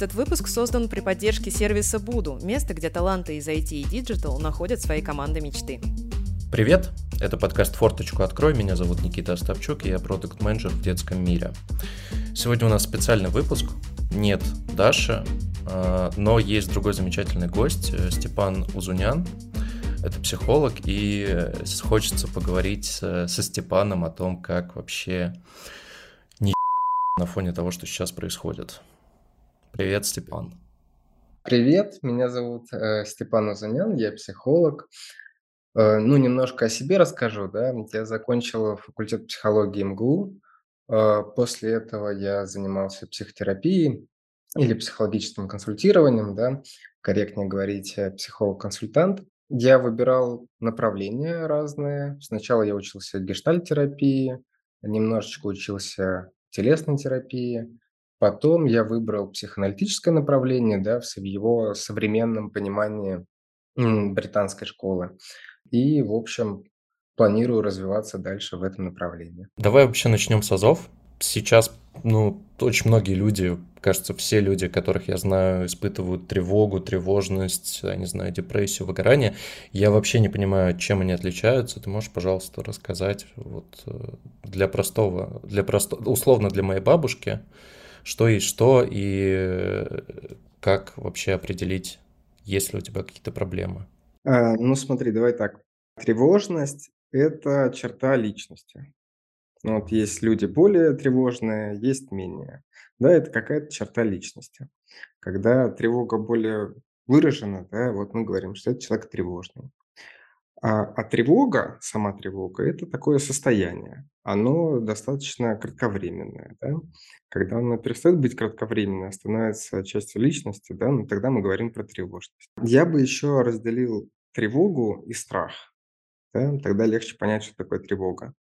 Этот выпуск создан при поддержке сервиса Буду, место, где таланты из IT и Digital находят свои команды мечты. Привет, это подкаст «Форточку открой», меня зовут Никита Остапчук, я продукт менеджер в детском мире. Сегодня у нас специальный выпуск, нет Даши, а, но есть другой замечательный гость, э, Степан Узунян, это психолог, и хочется поговорить со Степаном о том, как вообще не на фоне того, что сейчас происходит. Привет, Степан. Привет, меня зовут э, Степан Узанян, я психолог. Э, ну, немножко о себе расскажу, да. Я закончил факультет психологии МГУ. Э, после этого я занимался психотерапией или психологическим консультированием, да, корректнее говорить, э, психолог-консультант. Я выбирал направления разные. Сначала я учился гештальтерапии, немножечко учился телесной терапии, Потом я выбрал психоаналитическое направление, да, в его современном понимании британской школы. И, в общем, планирую развиваться дальше в этом направлении. Давай вообще начнем с АЗОВ. Сейчас, ну, очень многие люди, кажется, все люди, которых я знаю, испытывают тревогу, тревожность, я не знаю, депрессию, выгорание. Я вообще не понимаю, чем они отличаются. Ты можешь, пожалуйста, рассказать вот э, для простого, для простого, условно для моей бабушки, что есть что и э, как вообще определить, есть ли у тебя какие-то проблемы? А, ну, смотри, давай так. Тревожность – это черта личности. Ну, вот есть люди более тревожные, есть менее. Да, это какая-то черта личности. Когда тревога более выражена, да, вот мы говорим, что это человек тревожный. А, а тревога, сама тревога, это такое состояние. Оно достаточно кратковременное. Да? Когда оно перестает быть кратковременное, а становится частью личности, да, ну, тогда мы говорим про тревожность. Я бы еще разделил тревогу и страх. Да? Тогда легче понять, что такое тревога.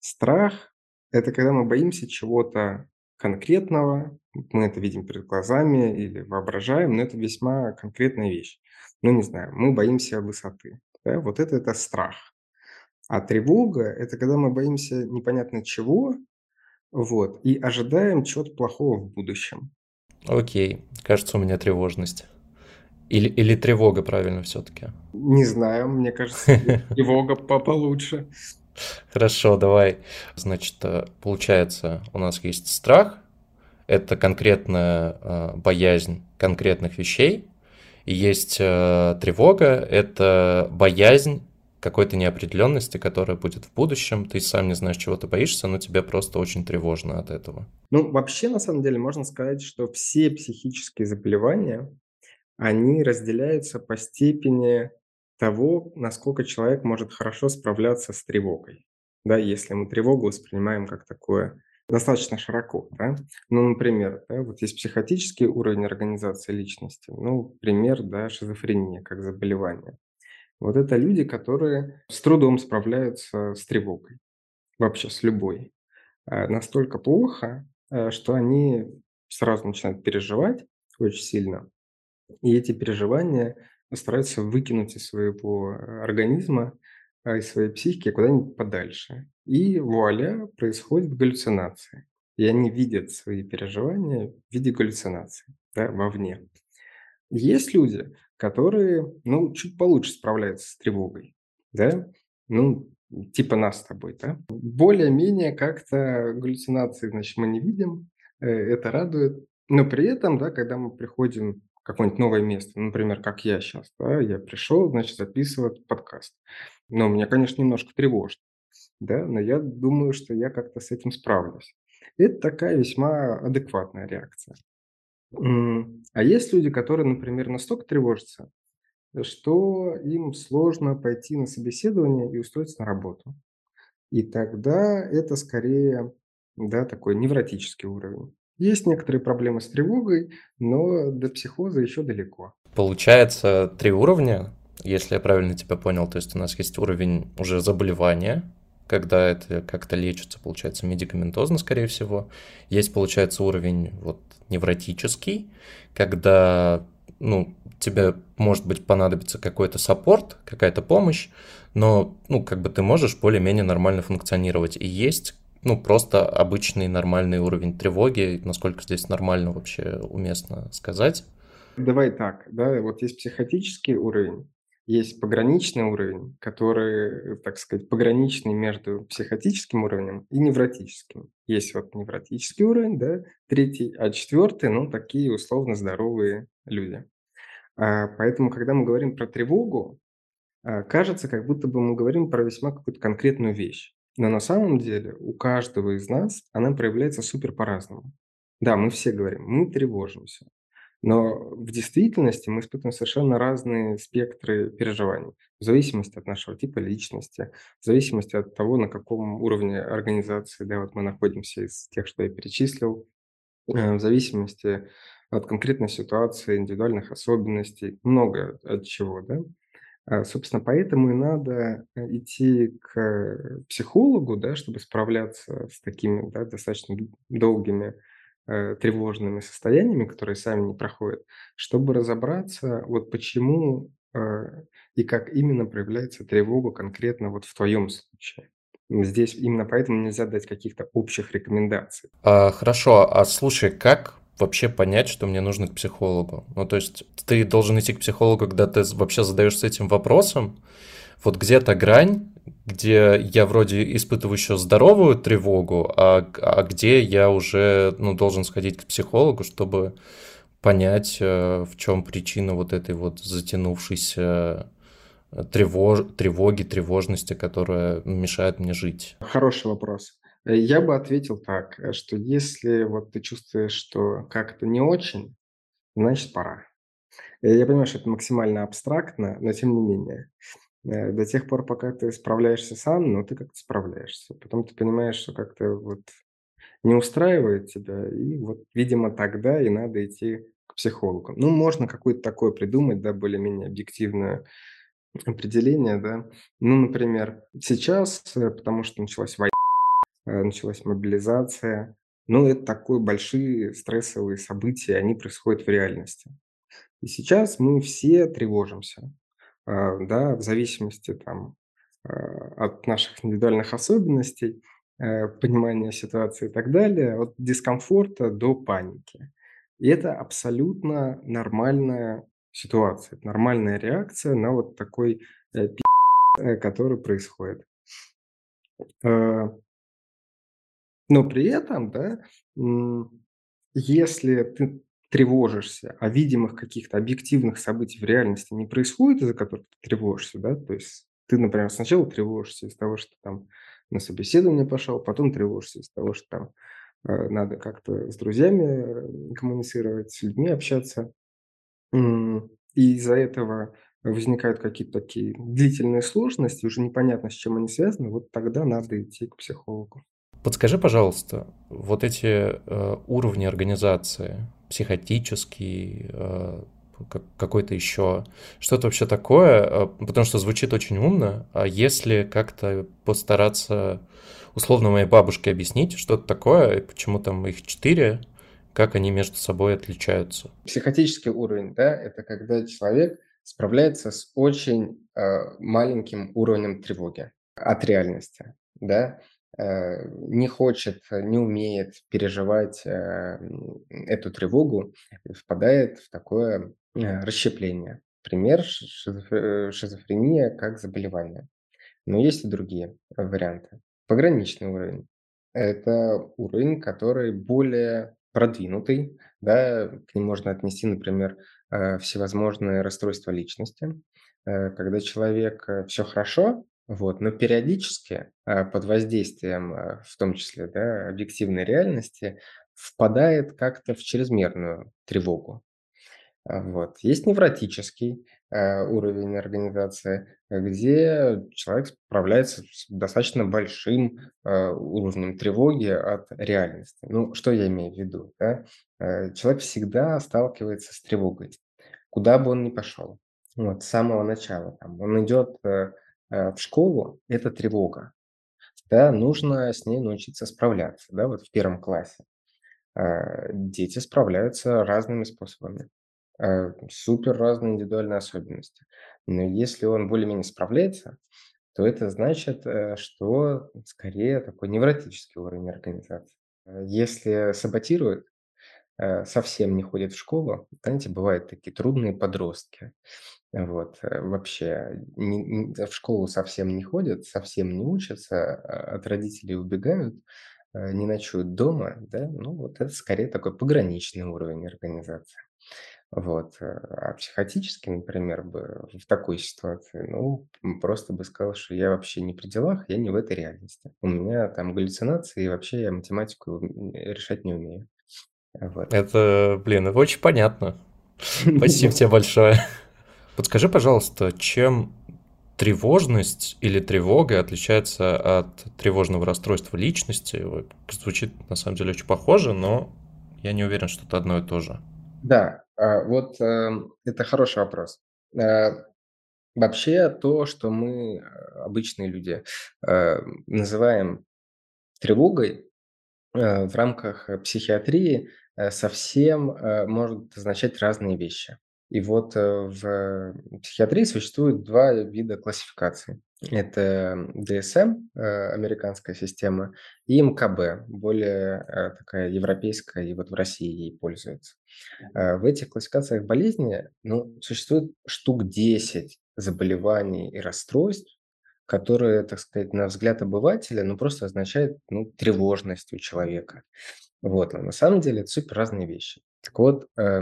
Страх – это когда мы боимся чего-то конкретного, мы это видим перед глазами или воображаем, но это весьма конкретная вещь. Ну, не знаю, мы боимся высоты. Да? Вот это, это страх. А тревога – это когда мы боимся непонятно чего, вот, и ожидаем чего-то плохого в будущем. Окей, кажется, у меня тревожность. Или, или тревога, правильно, все-таки? Не знаю, мне кажется, тревога получше. Хорошо, давай. Значит, э, получается, у нас есть страх, это конкретная э, боязнь конкретных вещей, есть э, тревога, это боязнь какой-то неопределенности, которая будет в будущем. Ты сам не знаешь, чего ты боишься, но тебе просто очень тревожно от этого. Ну, вообще, на самом деле, можно сказать, что все психические заболевания, они разделяются по степени того, насколько человек может хорошо справляться с тревогой. Да, если мы тревогу воспринимаем как такое достаточно широко, да. Ну, например, да, вот есть психотический уровень организации личности, ну, пример, да, шизофрения как заболевание. Вот это люди, которые с трудом справляются с тревогой, вообще с любой. А, настолько плохо, э, что они сразу начинают переживать очень сильно, и эти переживания стараются выкинуть из своего э, организма из своей психики куда-нибудь подальше. И вуаля, происходит галлюцинация. И они видят свои переживания в виде галлюцинации, да, вовне. Есть люди, которые, ну, чуть получше справляются с тревогой, да, ну, типа нас с тобой, да. Более-менее как-то галлюцинации, значит, мы не видим, э, это радует. Но при этом, да, когда мы приходим какое-нибудь новое место, например, как я сейчас, да, я пришел, значит, записывать подкаст. Но меня, конечно, немножко тревожит, да, но я думаю, что я как-то с этим справлюсь. Это такая весьма адекватная реакция. А есть люди, которые, например, настолько тревожатся, что им сложно пойти на собеседование и устроиться на работу. И тогда это скорее да, такой невротический уровень. Есть некоторые проблемы с тревогой, но до психоза еще далеко. Получается три уровня если я правильно тебя понял, то есть у нас есть уровень уже заболевания, когда это как-то лечится, получается, медикаментозно, скорее всего. Есть, получается, уровень вот невротический, когда, ну, тебе, может быть, понадобится какой-то саппорт, какая-то помощь, но, ну, как бы ты можешь более-менее нормально функционировать. И есть ну, просто обычный нормальный уровень тревоги, насколько здесь нормально вообще уместно сказать. Давай так, да, вот есть психотический уровень, есть пограничный уровень, который, так сказать, пограничный между психотическим уровнем и невротическим. Есть вот невротический уровень, да, третий, а четвертый, ну, такие условно здоровые люди. А, поэтому, когда мы говорим про тревогу, а, кажется, как будто бы мы говорим про весьма какую-то конкретную вещь. Но на самом деле у каждого из нас она проявляется супер по-разному. Да, мы все говорим, мы тревожимся. Но в действительности мы испытываем совершенно разные спектры переживаний, в зависимости от нашего типа личности, в зависимости от того, на каком уровне организации да, вот мы находимся из тех, что я перечислил, э, в зависимости от конкретной ситуации, индивидуальных особенностей, много от чего, да. А, собственно, поэтому и надо э, идти к психологу, да, чтобы справляться с такими да, достаточно долгими э, тревожными состояниями, которые сами не проходят, чтобы разобраться, вот почему э, и как именно проявляется тревога конкретно вот в твоем случае. Здесь именно поэтому нельзя дать каких-то общих рекомендаций. А, хорошо, а слушай, как вообще понять, что мне нужно к психологу? Ну, то есть ты должен идти к психологу, когда ты вообще задаешься этим вопросом. Вот где-то грань, где я вроде испытываю еще здоровую тревогу, а, а где я уже ну, должен сходить к психологу, чтобы понять, э, в чем причина вот этой вот затянувшейся э, тревож... тревоги, тревожности, которая мешает мне жить. Хороший вопрос. Э, я бы ответил так, э, что если вот ты чувствуешь, что как-то не очень, значит пора. Э, я понимаю, что это максимально абстрактно, но тем не менее. До тех пор, пока ты справляешься сам, но ты как-то справляешься. Потом ты понимаешь, что как-то вот не устраивает тебя, и вот, видимо, тогда и надо идти к психологу. Ну, можно какое-то такое придумать, да, более-менее объективное определение, да. Ну, например, сейчас, потому что началась война, началась мобилизация. Ну, это такие большие стрессовые события, они происходят в реальности. И сейчас мы все тревожимся, а, да, в зависимости там а, от наших индивидуальных особенностей, э, понимания ситуации и так далее, от дискомфорта до паники. И это абсолютно нормальная ситуация, нормальная реакция на вот такой э, который происходит. Но при этом, да, если ты тревожишься, а видимых каких-то объективных событий в реальности не происходит, из-за которых ты тревожишься, да, то есть ты, например, сначала тревожишься из того, что там на собеседование пошел, потом тревожишься из того, что там э, надо как-то с друзьями коммуницировать, с людьми общаться, и из-за этого возникают какие-то такие длительные сложности, уже непонятно, с чем они связаны, вот тогда надо идти к психологу. Подскажи, пожалуйста, вот эти э, уровни организации, психотический, э, какой-то еще, что это вообще такое? Э, потому что звучит очень умно, а если как-то постараться условно моей бабушке объяснить, что это такое, и почему там их четыре, как они между собой отличаются? Психотический уровень, да, это когда человек справляется с очень э, маленьким уровнем тревоги от реальности, да, не хочет, не умеет переживать э, эту тревогу, впадает в такое э, расщепление. Пример шизофрения как заболевание. Но есть и другие варианты. Пограничный уровень. Это уровень, который более продвинутый. Да, к ним можно отнести, например, всевозможные расстройства личности. Когда человек все хорошо, вот, но периодически, а, под воздействием, а, в том числе, да, объективной реальности, впадает как-то в чрезмерную тревогу. А, вот. Есть невротический уровень организации, где человек справляется с достаточно большим уровнем тревоги от реальности. Ну, что я имею в виду? Да? Человек всегда сталкивается с тревогой, куда бы он ни пошел. Вот, с самого начала. Там, он идет э, Э, в школу- это тревога. Да, нужно с ней научиться справляться, да, вот в первом классе. Э, дети справляются разными способами. Э, супер разные индивидуальные особенности. Но если он более-менее справляется, то это значит, э, что скорее такой невротический уровень организации. Э, если саботирует, э, совсем не ходит в школу, знаете, бывают такие трудные подростки. Вот, вообще не, не, в школу совсем не ходят, совсем не учатся, а от родителей убегают, не ночуют дома, да, ну вот это скорее такой пограничный уровень организации. Вот. Э, а психотически, например, бы в такой ситуации, ну, просто бы сказал, что я вообще не при делах, я не в этой реальности. У меня там галлюцинации, и вообще я математику решать не умею. Вот. Это, блин, это очень понятно. Спасибо тебе большое. Подскажи, пожалуйста, чем тревожность или тревога отличается от тревожного расстройства личности? Звучит на самом деле очень похоже, но я не уверен, что это одно и то же. Да, а, вот, эм, это хороший вопрос. Э, вообще то, что мы, э, обычные люди, э, называем тревогой, в рамках психиатрии, совсем, может означать разные вещи. И вот, в психиатрии существует 2 вида классификации. Это DSM, американская система, и МКБ, более, такая европейская, и вот в России ей пользуются. Э, в этих классификациях болезни, ну, существует штук 10 заболеваний и расстройств, которые, так сказать, на взгляд обывателя, ну, просто означают, ну, тревожность у человека. Вот, но на самом деле это супер разные вещи. Так вот, э,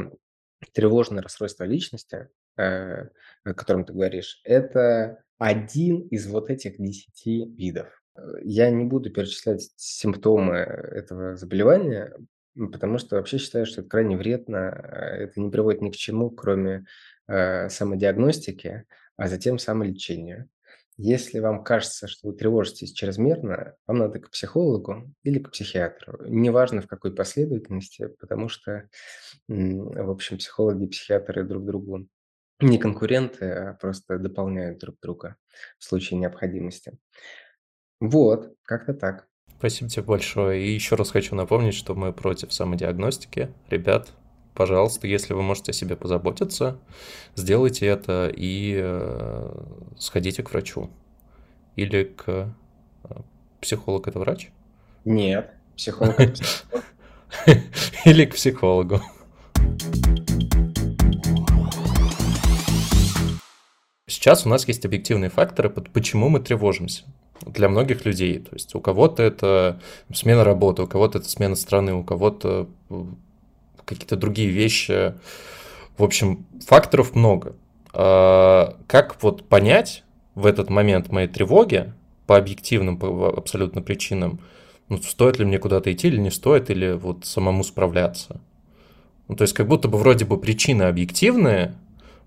тревожное расстройство личности, э, о котором ты говоришь, это один из вот этих 10 видов. Э, я не буду перечислять симптомы этого заболевания, Потому что вообще считаю, что это крайне вредно. Э, это не приводит ни к чему, кроме э, самодиагностики, а затем самолечения. Если вам кажется, что вы тревожитесь чрезмерно, вам надо к психологу или к психиатру. Неважно в какой последовательности, потому что, в общем, психологи и психиатры друг другу не конкуренты, а просто дополняют друг друга в случае необходимости. Вот, как-то так. Спасибо тебе большое. И еще раз хочу напомнить, что мы против самодиагностики. Ребят, пожалуйста, если вы можете о себе позаботиться, сделайте это и э, сходите к врачу. Или к... Э, психолог – это врач? Нет, психолог Или к психологу. Сейчас у нас есть объективные факторы, почему мы тревожимся для многих людей. То есть у кого-то это смена работы, у кого-то это смена страны, у кого-то э, какие-то другие вещи. В общем, факторов много. А как вот понять в этот момент моей тревоги по объективным, по абсолютно причинам, ну, стоит ли мне куда-то идти или не стоит, или вот самому справляться? Ну, то есть как будто бы вроде бы причины объективные,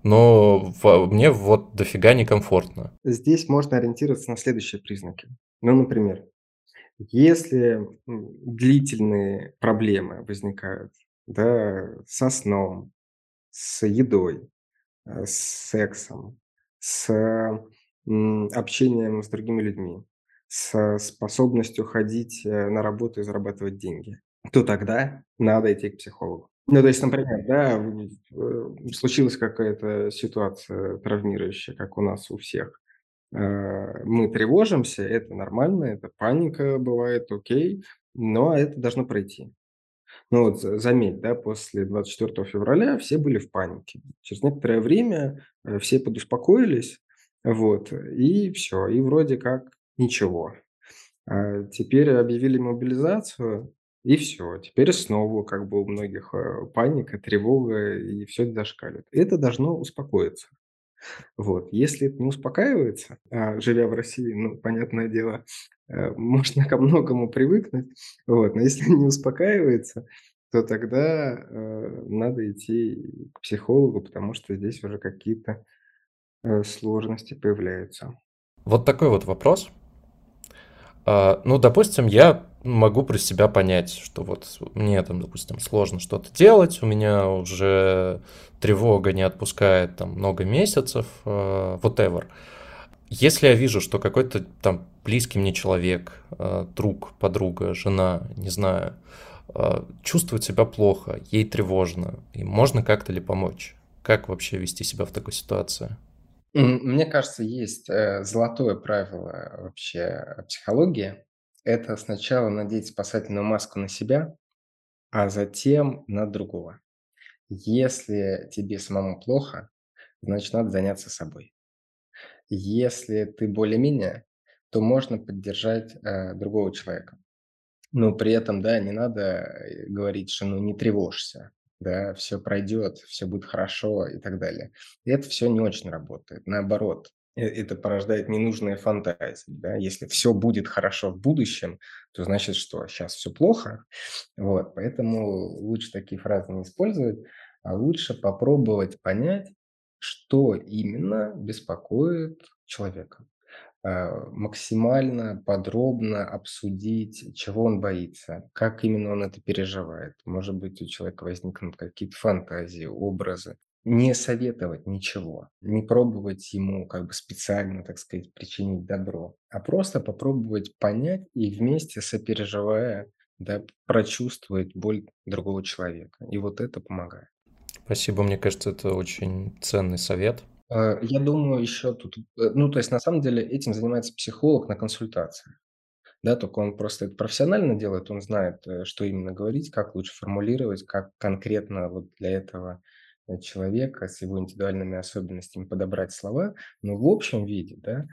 но мне вот дофига некомфортно. Здесь можно ориентироваться на следующие признаки. Ну, например, если длительные проблемы возникают да, со сном, с едой, э, с сексом, с общением с другими людьми, с способностью ходить э, на работу и зарабатывать деньги, то тогда надо идти к психологу. Ну, то есть, например, да, э, случилась какая-то ситуация травмирующая, как у нас у всех. Мы тревожимся, это нормально, это паника бывает, окей, но это должно пройти. Ну вот заметь, да, после 24 февраля все были в панике. Через некоторое время э, все подуспокоились, вот, и все, и вроде как ничего. А теперь объявили мобилизацию, и все. Теперь снова как бы у многих, э, паника, тревога, и все зашкаливает. Это должно успокоиться. Вот. Если это не успокаивается, а, живя в России, ну, понятное дело, э, можно ко многому привыкнуть. Вот. Но если не успокаивается, то тогда, э, надо идти к психологу, потому что здесь уже какие-то, сложности появляются. Вот такой вот вопрос. А, ну, допустим, я могу про себя понять, что вот мне там, допустим, сложно что-то делать, у меня уже тревога не отпускает там много месяцев, uh, whatever. Если я вижу, что какой-то там близкий мне человек, uh, друг, подруга, жена, не знаю, uh, чувствует себя плохо, ей тревожно, и можно как-то ли помочь? Как вообще вести себя в такой ситуации? Мне кажется, есть э, золотое правило вообще психологии. Это сначала надеть спасательную маску на себя, а затем на другого. Если тебе самому плохо, значит, надо заняться собой. Если ты более-менее, то можно поддержать э, другого человека. Но при этом, да, не надо э, говорить, что ну не тревожься, да, все пройдет, все будет хорошо и так далее. И это все не очень работает. Наоборот, это порождает ненужные фантазии. Да? Если все будет хорошо в будущем, то значит что? Сейчас все плохо. Вот, поэтому лучше такие фразы не использовать, а лучше попробовать понять, что именно беспокоит человека. Э, максимально подробно обсудить, чего он боится, как именно он это переживает. Может быть, у человека возникнут какие-то фантазии, образы. Не советовать ничего, не пробовать ему как бы специально, так сказать, причинить добро, а просто попробовать понять и вместе сопереживая, да, прочувствовать боль другого человека. И вот это помогает. Спасибо, мне кажется, это очень ценный совет. Э, я думаю, еще тут, э, ну, то есть на самом деле этим занимается психолог на консультации. Да, только он просто это профессионально делает, он знает, э, что именно говорить, как лучше формулировать, как конкретно вот для этого человека с его индивидуальными особенностями подобрать слова. Но в общем виде, да,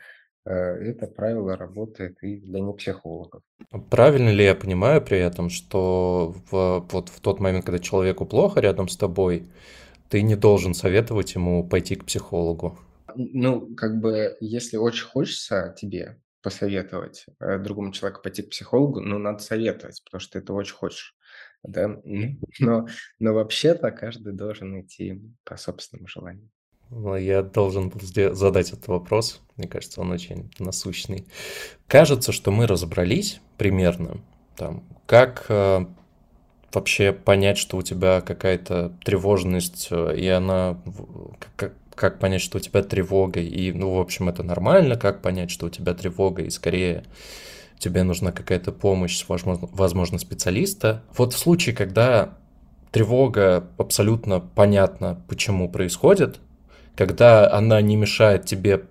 это правило работает и для непсихологов. Правильно ли я понимаю при этом, что в, вот в тот момент, когда человеку плохо рядом с тобой, ты не должен советовать ему пойти к психологу. Ну, как бы, если очень хочется тебе посоветовать э, другому человеку пойти к психологу, ну, надо советовать, потому что ты это очень хочешь. Да? Но, но вообще-то каждый должен идти по собственному желанию. Я должен был задать этот вопрос. Мне кажется, он очень насущный. Кажется, что мы разобрались примерно, там, как э, вообще понять, что у тебя какая-то тревожность, э, и она... Как, как понять, что у тебя тревога, и, ну, в общем, это нормально, как понять, что у тебя тревога, и скорее тебе нужна какая-то помощь, возможно, возможно, специалиста. Вот в случае, когда тревога абсолютно понятно, почему происходит, когда она не мешает тебе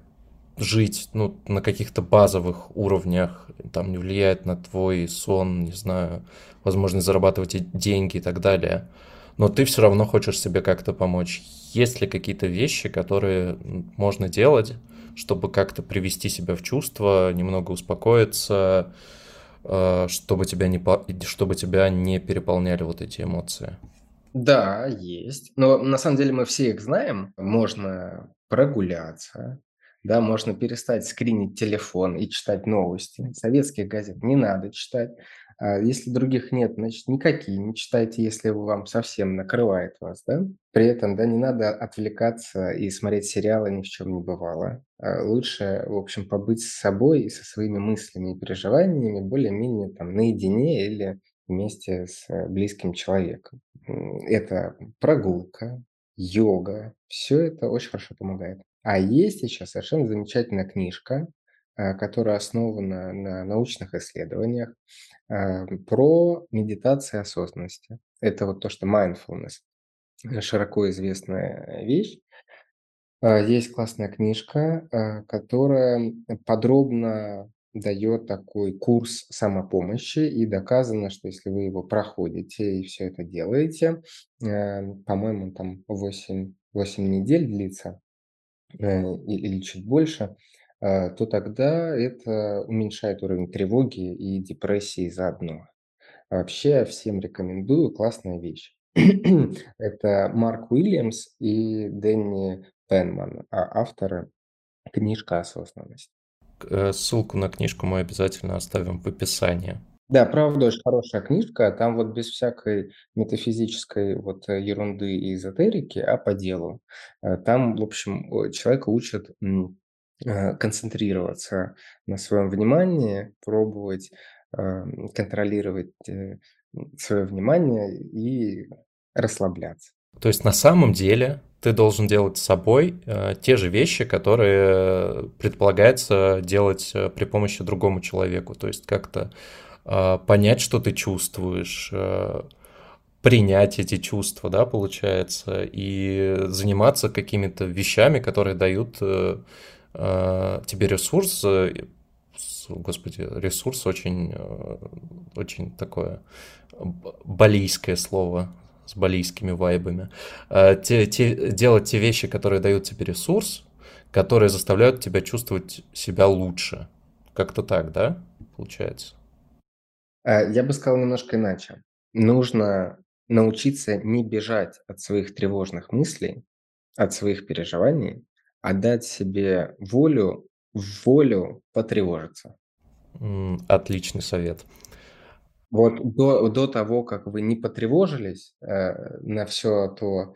жить ну, на каких-то базовых уровнях, там не влияет на твой сон, не знаю, возможность зарабатывать деньги и так далее, но ты все равно хочешь себе как-то помочь. Есть ли какие-то вещи, которые можно делать, чтобы как-то привести себя в чувство, немного успокоиться, э, чтобы тебя не, чтобы тебя не переполняли вот эти эмоции? Да, есть. Но на самом деле мы все их знаем. Можно прогуляться, да, можно перестать скринить телефон и читать новости. Советских газет не надо читать. А если других нет, значит, никакие не читайте, если вам совсем накрывает вас, да. При этом, да, не надо отвлекаться и смотреть сериалы ни в чем не бывало. А лучше, в общем, побыть с собой и со своими мыслями и переживаниями более-менее там наедине или вместе с э, близким человеком. Это прогулка, йога, все это очень хорошо помогает. А есть сейчас совершенно замечательная книжка, которая основана на научных исследованиях э, про медитацию осознанности. Это вот то, что mindfulness, э, широко известная вещь. Есть классная книжка, которая подробно дает такой курс самопомощи, и доказано, что если вы его проходите и все это делаете, по-моему, там 8, 8 недель длится, Э, или чуть больше, э, то тогда это уменьшает уровень тревоги и депрессии заодно. вообще всем рекомендую, классная вещь. Это Марк Уильямс и Дэнни Пенман, а авторы книжка «Осознанность». Э, ссылку на книжку мы обязательно оставим в описании. Да, правда, очень хорошая книжка. Там вот без всякой метафизической вот э, ерунды и эзотерики, а по делу. Э, там, в общем, человека учат э, концентрироваться на своем внимании, пробовать контролировать свое внимание и расслабляться. То есть на самом деле ты должен делать с собой те же вещи, которые предполагается делать при помощи другому человеку. То есть как-то понять, что ты чувствуешь, принять эти чувства, да, получается, и заниматься какими-то вещами, которые дают э, э, тебе ресурс, э, господи, ресурс очень, э, очень такое балийское слово с балийскими вайбами. Э, те, те, делать те вещи, которые дают тебе ресурс, которые заставляют тебя чувствовать себя лучше. Как-то так, да, получается? Э, я бы сказал немножко иначе. Нужно научиться не бежать от своих тревожных мыслей, от своих переживаний, а дать себе волю, волю потревожиться. Отличный совет. Вот до, до того, как вы не потревожились э, на все то,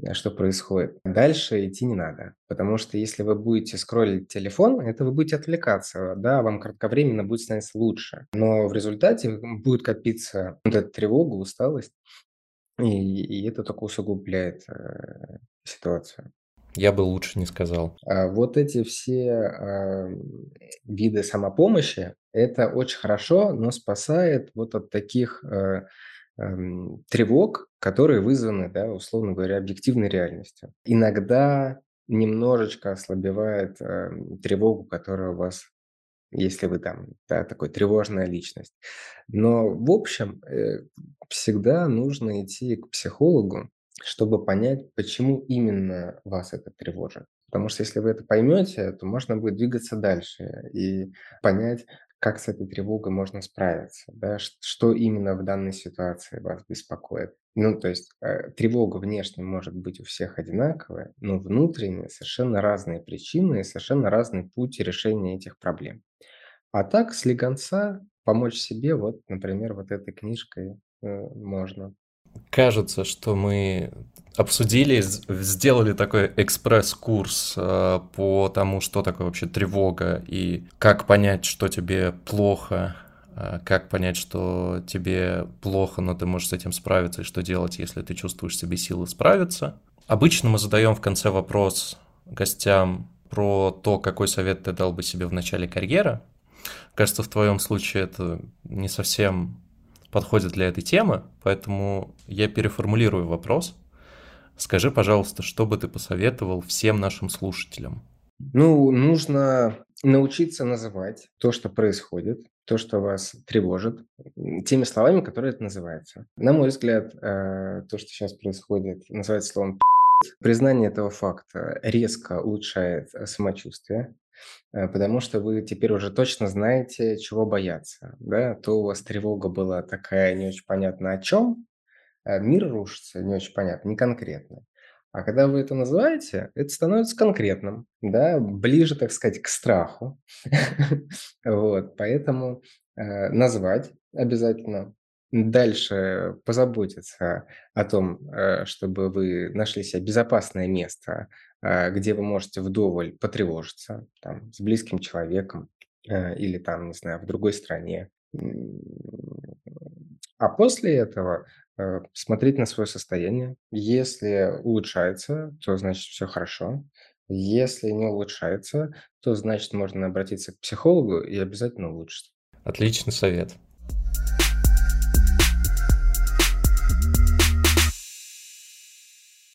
э, что происходит, дальше идти не надо. Потому что если вы будете скроллить телефон, это вы будете отвлекаться, да, вам кратковременно будет становиться лучше. Но в результате будет копиться вот эта тревога, усталость, и, и это только усугубляет э, ситуацию. Я бы лучше не сказал. А вот эти все а, виды самопомощи, это очень хорошо, но спасает вот от таких а, эм, тревог, которые вызваны, да, условно говоря, объективной реальностью. Иногда немножечко ослабевает э, тревогу, которая у вас, если вы там, да, такой тревожная личность. Но в общем, э, всегда нужно идти к психологу, чтобы понять, почему именно вас это тревожит. Потому что если вы это поймете, то можно будет двигаться дальше и понять, как с этой тревогой можно справиться, да, что именно в данной ситуации вас беспокоит. Ну, то есть э, тревога внешне может быть у всех одинаковая, но внутренне совершенно разные причины и совершенно разный путь решения этих проблем. А так, с легонца помочь себе, вот, например, вот этой книжкой э, можно кажется, что мы обсудили, сделали такой экспресс-курс э, по тому, что такое вообще тревога и как понять, что тебе плохо, э, как понять, что тебе плохо, но ты можешь с этим справиться, и что делать, если ты чувствуешь себе силы справиться. Обычно мы задаем в конце вопрос гостям про то, какой совет ты дал бы себе в начале карьеры. Кажется, в твоем случае это не совсем подходит для этой темы, поэтому я переформулирую вопрос. Скажи, пожалуйста, что бы ты посоветовал всем нашим слушателям? Ну, нужно научиться называть то, что происходит, то, что вас тревожит, теми словами, которые это называется. На мой взгляд, э, то, что сейчас происходит, называется словом Признание этого факта резко улучшает самочувствие, потому что вы теперь уже точно знаете, чего бояться. Да? То у вас тревога была такая не очень понятно о чем, э, мир рушится не очень понятно, не конкретно. А когда вы это называете, это становится конкретным, да, ближе, так сказать, к страху. Вот, поэтому э, назвать обязательно, дальше позаботиться о том, чтобы вы нашли себе безопасное место, Э, где вы можете вдоволь потревожиться там, с близким человеком э, или там, не знаю, в другой стране. А после этого э, смотреть на свое состояние. Если улучшается, то значит все хорошо. Если не улучшается, то значит можно обратиться к психологу и обязательно улучшится. Отличный совет.